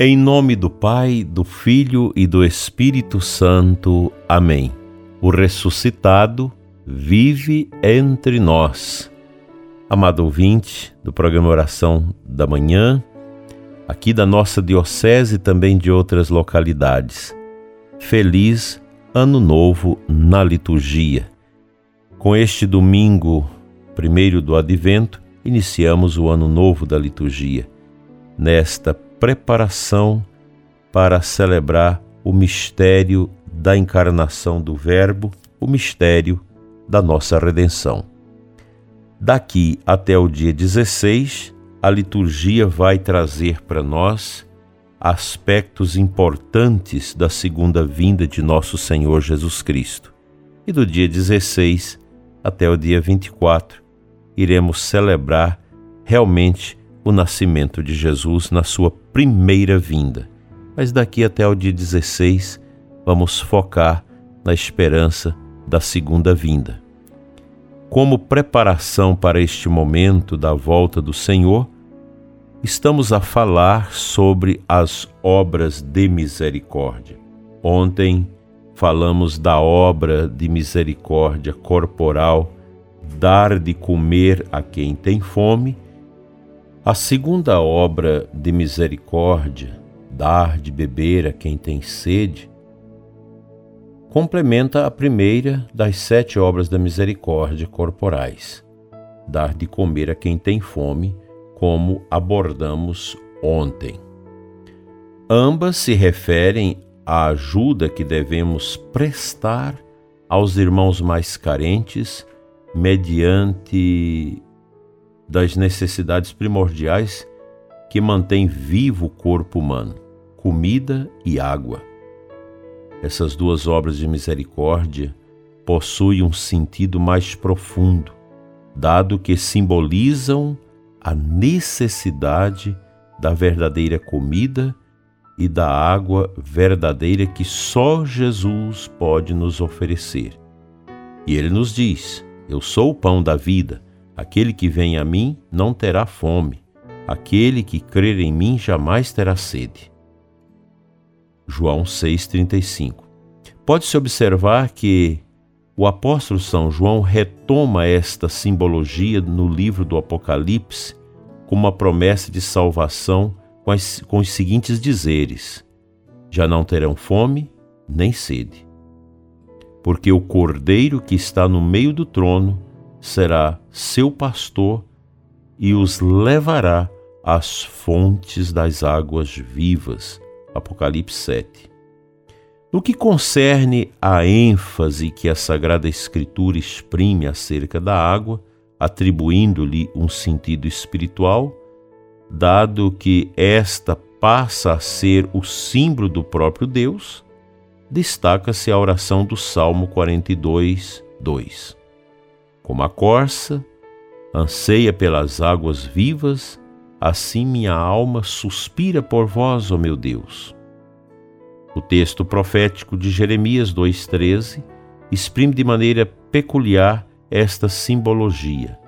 Em nome do Pai, do Filho e do Espírito Santo. Amém. O ressuscitado vive entre nós. Amado ouvinte do programa Oração da Manhã, aqui da nossa diocese e também de outras localidades. Feliz Ano Novo na liturgia. Com este domingo, primeiro do Advento, iniciamos o Ano Novo da liturgia. Nesta preparação para celebrar o mistério da encarnação do Verbo, o mistério da nossa redenção. Daqui até o dia 16, a liturgia vai trazer para nós aspectos importantes da segunda vinda de nosso Senhor Jesus Cristo. E do dia 16 até o dia 24, iremos celebrar realmente o nascimento de Jesus na sua primeira vinda. Mas daqui até o dia 16, vamos focar na esperança da segunda vinda. Como preparação para este momento da volta do Senhor, estamos a falar sobre as obras de misericórdia. Ontem falamos da obra de misericórdia corporal, dar de comer a quem tem fome a segunda obra de misericórdia, dar de beber a quem tem sede, complementa a primeira das sete obras da misericórdia corporais, dar de comer a quem tem fome, como abordamos ontem. Ambas se referem à ajuda que devemos prestar aos irmãos mais carentes mediante das necessidades primordiais que mantém vivo o corpo humano: comida e água. Essas duas obras de misericórdia possuem um sentido mais profundo, dado que simbolizam a necessidade da verdadeira comida e da água verdadeira que só Jesus pode nos oferecer. E ele nos diz: Eu sou o pão da vida. Aquele que vem a mim não terá fome, aquele que crer em mim jamais terá sede. João 6,35 Pode-se observar que o apóstolo São João retoma esta simbologia no livro do Apocalipse como uma promessa de salvação com, as, com os seguintes dizeres: Já não terão fome nem sede, porque o cordeiro que está no meio do trono será seu pastor e os levará às fontes das águas vivas. Apocalipse 7. No que concerne à ênfase que a Sagrada Escritura exprime acerca da água, atribuindo-lhe um sentido espiritual, dado que esta passa a ser o símbolo do próprio Deus, destaca-se a oração do Salmo 42, 2. Como a corça anseia pelas águas vivas, assim minha alma suspira por vós, ó meu Deus. O texto profético de Jeremias 2,13 exprime de maneira peculiar esta simbologia.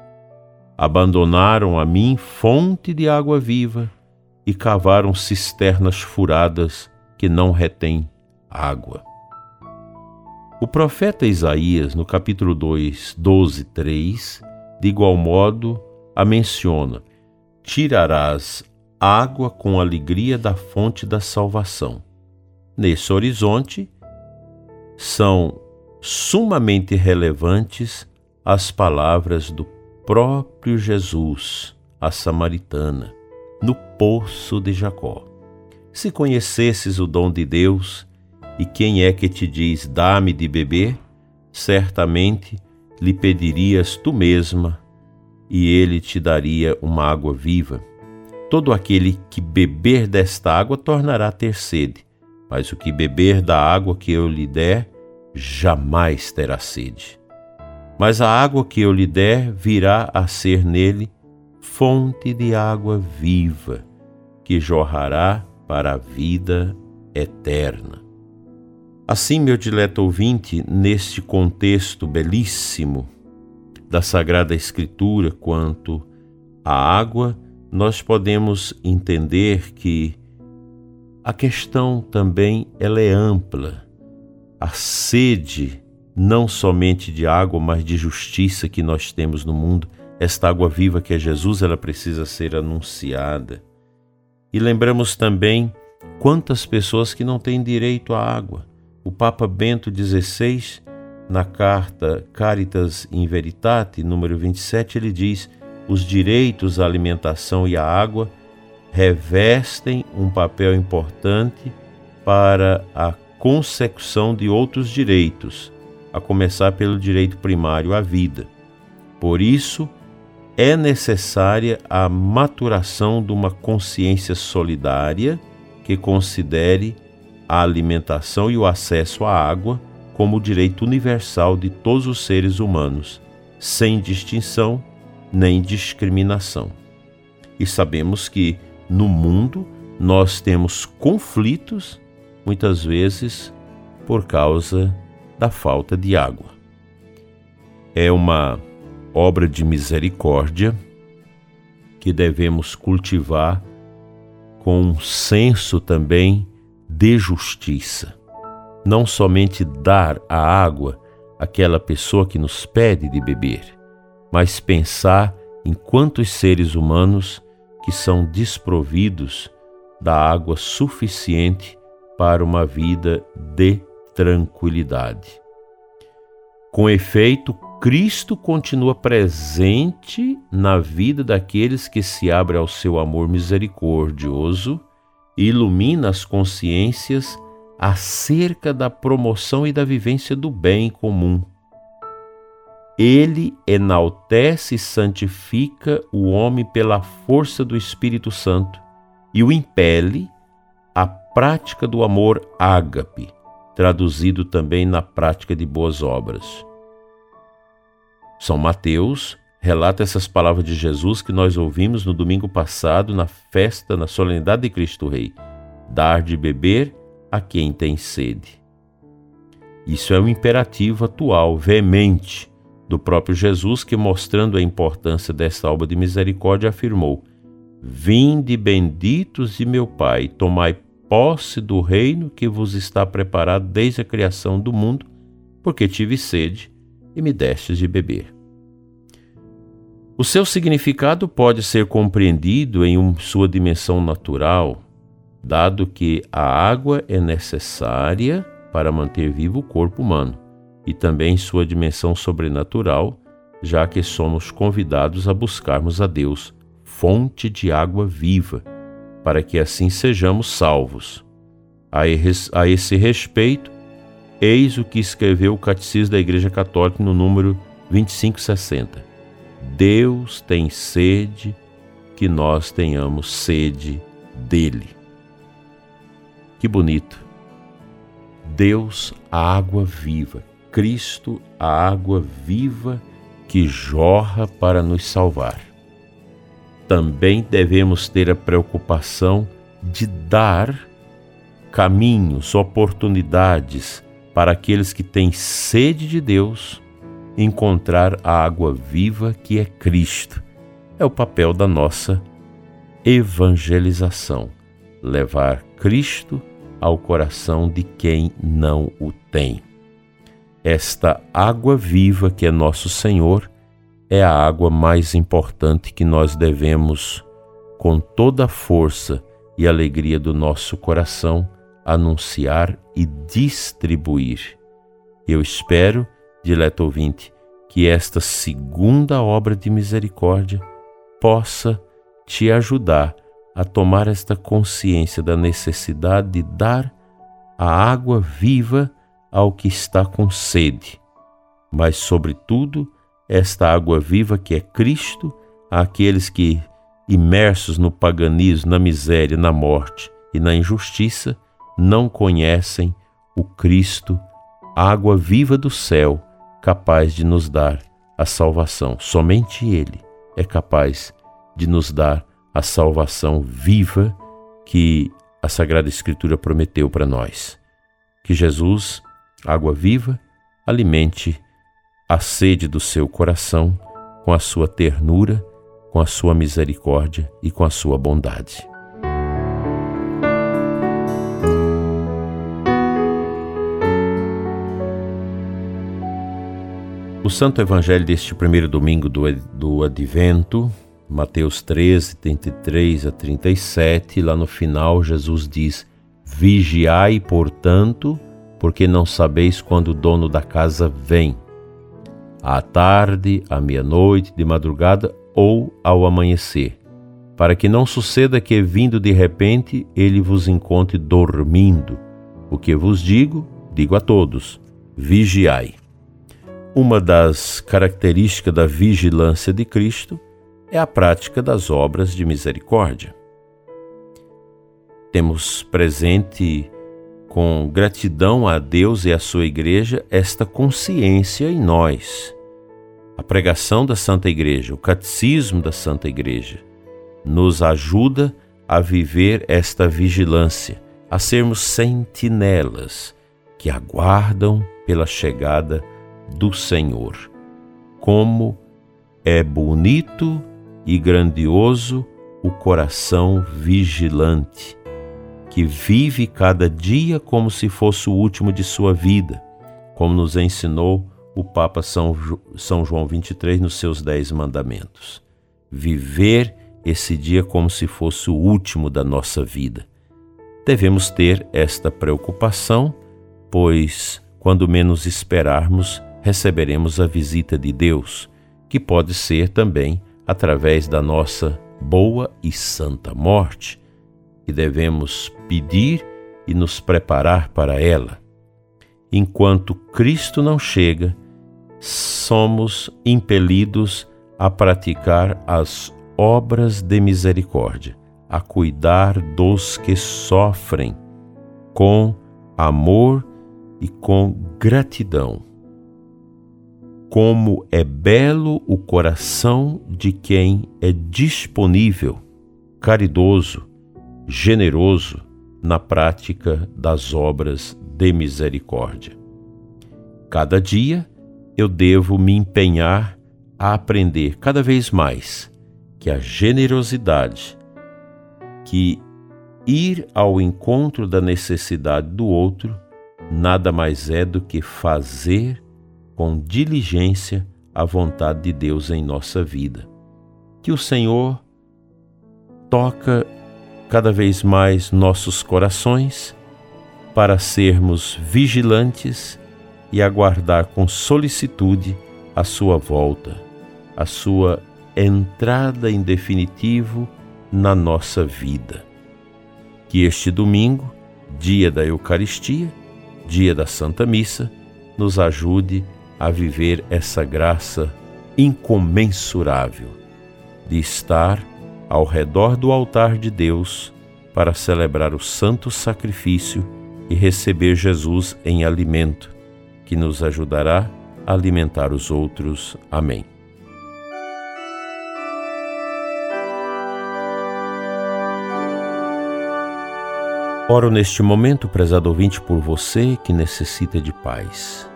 Abandonaram a mim fonte de água viva e cavaram cisternas furadas que não retêm água. O profeta Isaías, no capítulo 2, 12, 3, de igual modo, a menciona: Tirarás água com alegria da fonte da salvação. Nesse horizonte, são sumamente relevantes as palavras do próprio Jesus, a samaritana, no poço de Jacó. Se conhecesses o dom de Deus, e quem é que te diz: Dá-me de beber? Certamente lhe pedirias tu mesma, e ele te daria uma água viva. Todo aquele que beber desta água tornará a ter sede, mas o que beber da água que eu lhe der, jamais terá sede. Mas a água que eu lhe der virá a ser nele fonte de água viva, que jorrará para a vida eterna. Assim, meu dileto ouvinte, neste contexto belíssimo da Sagrada Escritura quanto à água, nós podemos entender que a questão também ela é ampla. A sede não somente de água, mas de justiça que nós temos no mundo, esta água viva que é Jesus, ela precisa ser anunciada. E lembramos também quantas pessoas que não têm direito à água. O Papa Bento XVI, na carta Caritas in Veritate, número 27, ele diz: os direitos à alimentação e à água revestem um papel importante para a consecução de outros direitos, a começar pelo direito primário à vida. Por isso, é necessária a maturação de uma consciência solidária que considere a alimentação e o acesso à água como direito universal de todos os seres humanos, sem distinção nem discriminação. E sabemos que no mundo nós temos conflitos, muitas vezes por causa da falta de água. É uma obra de misericórdia que devemos cultivar com um senso também de justiça. Não somente dar a água àquela pessoa que nos pede de beber, mas pensar em quantos seres humanos que são desprovidos da água suficiente para uma vida de tranquilidade. Com efeito, Cristo continua presente na vida daqueles que se abrem ao seu amor misericordioso ilumina as consciências acerca da promoção e da vivência do bem comum. Ele enaltece e santifica o homem pela força do Espírito Santo e o impele à prática do amor ágape, traduzido também na prática de boas obras. São Mateus relata essas palavras de Jesus que nós ouvimos no domingo passado na festa, na solenidade de Cristo Rei: dar de beber a quem tem sede. Isso é um imperativo atual, veemente, do próprio Jesus, que, mostrando a importância desta obra de misericórdia, afirmou: Vinde benditos de meu Pai, tomai posse do reino que vos está preparado desde a criação do mundo, porque tive sede e me destes de beber. O seu significado pode ser compreendido em sua dimensão natural, dado que a água é necessária para manter vivo o corpo humano, e também sua dimensão sobrenatural, já que somos convidados a buscarmos a Deus, fonte de água viva, para que assim sejamos salvos. A esse respeito, Eis o que escreveu o Catecismo da Igreja Católica no número 2560. Deus tem sede que nós tenhamos sede dele. Que bonito. Deus, a água viva. Cristo, a água viva que jorra para nos salvar. Também devemos ter a preocupação de dar caminhos, oportunidades, para aqueles que têm sede de Deus encontrar a água viva que é Cristo. É o papel da nossa evangelização, levar Cristo ao coração de quem não o tem. Esta água viva que é nosso Senhor é a água mais importante que nós devemos, com toda a força e alegria do nosso coração, anunciar e distribuir. Eu espero, dileto ouvinte, que esta segunda obra de misericórdia possa te ajudar a tomar esta consciência da necessidade de dar a água viva ao que está com sede, mas, sobretudo, esta água viva que é Cristo àqueles que, imersos no paganismo, na miséria, na morte e na injustiça, não conhecem o Cristo, água viva do céu, capaz de nos dar a salvação. Somente Ele é capaz de nos dar a salvação viva que a Sagrada Escritura prometeu para nós. Que Jesus, água viva, alimente a sede do seu coração com a sua ternura, com a sua misericórdia e com a sua bondade. O Santo Evangelho deste primeiro domingo do, do Advento, Mateus 13, 33 a 37, lá no final Jesus diz: Vigiai, portanto, porque não sabeis quando o dono da casa vem, à tarde, à meia-noite, de madrugada ou ao amanhecer, para que não suceda que, vindo de repente, ele vos encontre dormindo. O que vos digo, digo a todos: vigiai. Uma das características da vigilância de Cristo é a prática das obras de misericórdia. Temos presente com gratidão a Deus e à sua igreja esta consciência em nós. A pregação da Santa Igreja, o catecismo da Santa Igreja, nos ajuda a viver esta vigilância, a sermos sentinelas que aguardam pela chegada do Senhor. Como é bonito e grandioso o coração vigilante que vive cada dia como se fosse o último de sua vida, como nos ensinou o Papa São, São João 23 nos seus Dez Mandamentos. Viver esse dia como se fosse o último da nossa vida. Devemos ter esta preocupação, pois, quando menos esperarmos, receberemos a visita de Deus, que pode ser também através da nossa boa e santa morte que devemos pedir e nos preparar para ela. Enquanto Cristo não chega, somos impelidos a praticar as obras de misericórdia, a cuidar dos que sofrem com amor e com gratidão. Como é belo o coração de quem é disponível, caridoso, generoso na prática das obras de misericórdia. Cada dia eu devo me empenhar a aprender cada vez mais que a generosidade, que ir ao encontro da necessidade do outro, nada mais é do que fazer com diligência a vontade de Deus em nossa vida. Que o Senhor toca cada vez mais nossos corações para sermos vigilantes e aguardar com solicitude a sua volta, a sua entrada em definitivo na nossa vida. Que este domingo, dia da Eucaristia, dia da Santa Missa, nos ajude a viver essa graça incomensurável de estar ao redor do altar de Deus para celebrar o santo sacrifício e receber Jesus em alimento, que nos ajudará a alimentar os outros. Amém. Oro neste momento, prezado ouvinte, por você que necessita de paz.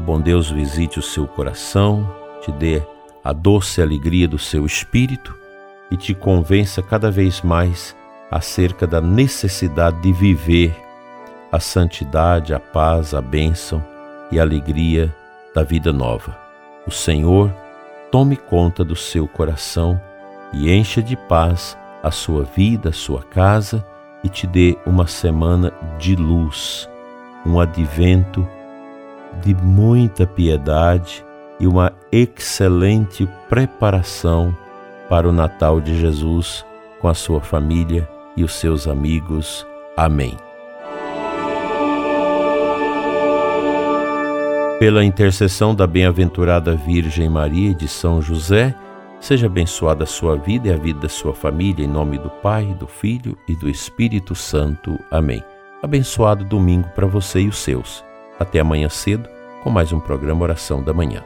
O bom Deus visite o seu coração, te dê a doce alegria do seu espírito e te convença cada vez mais acerca da necessidade de viver a santidade, a paz, a bênção e a alegria da vida nova. O Senhor tome conta do seu coração e encha de paz a sua vida, a sua casa e te dê uma semana de luz, um advento de muita piedade e uma excelente preparação para o Natal de Jesus com a sua família e os seus amigos. Amém. Pela intercessão da bem-aventurada Virgem Maria e de São José, seja abençoada a sua vida e a vida da sua família, em nome do Pai, do Filho e do Espírito Santo. Amém. Abençoado domingo para você e os seus. Até amanhã cedo com mais um programa Oração da Manhã.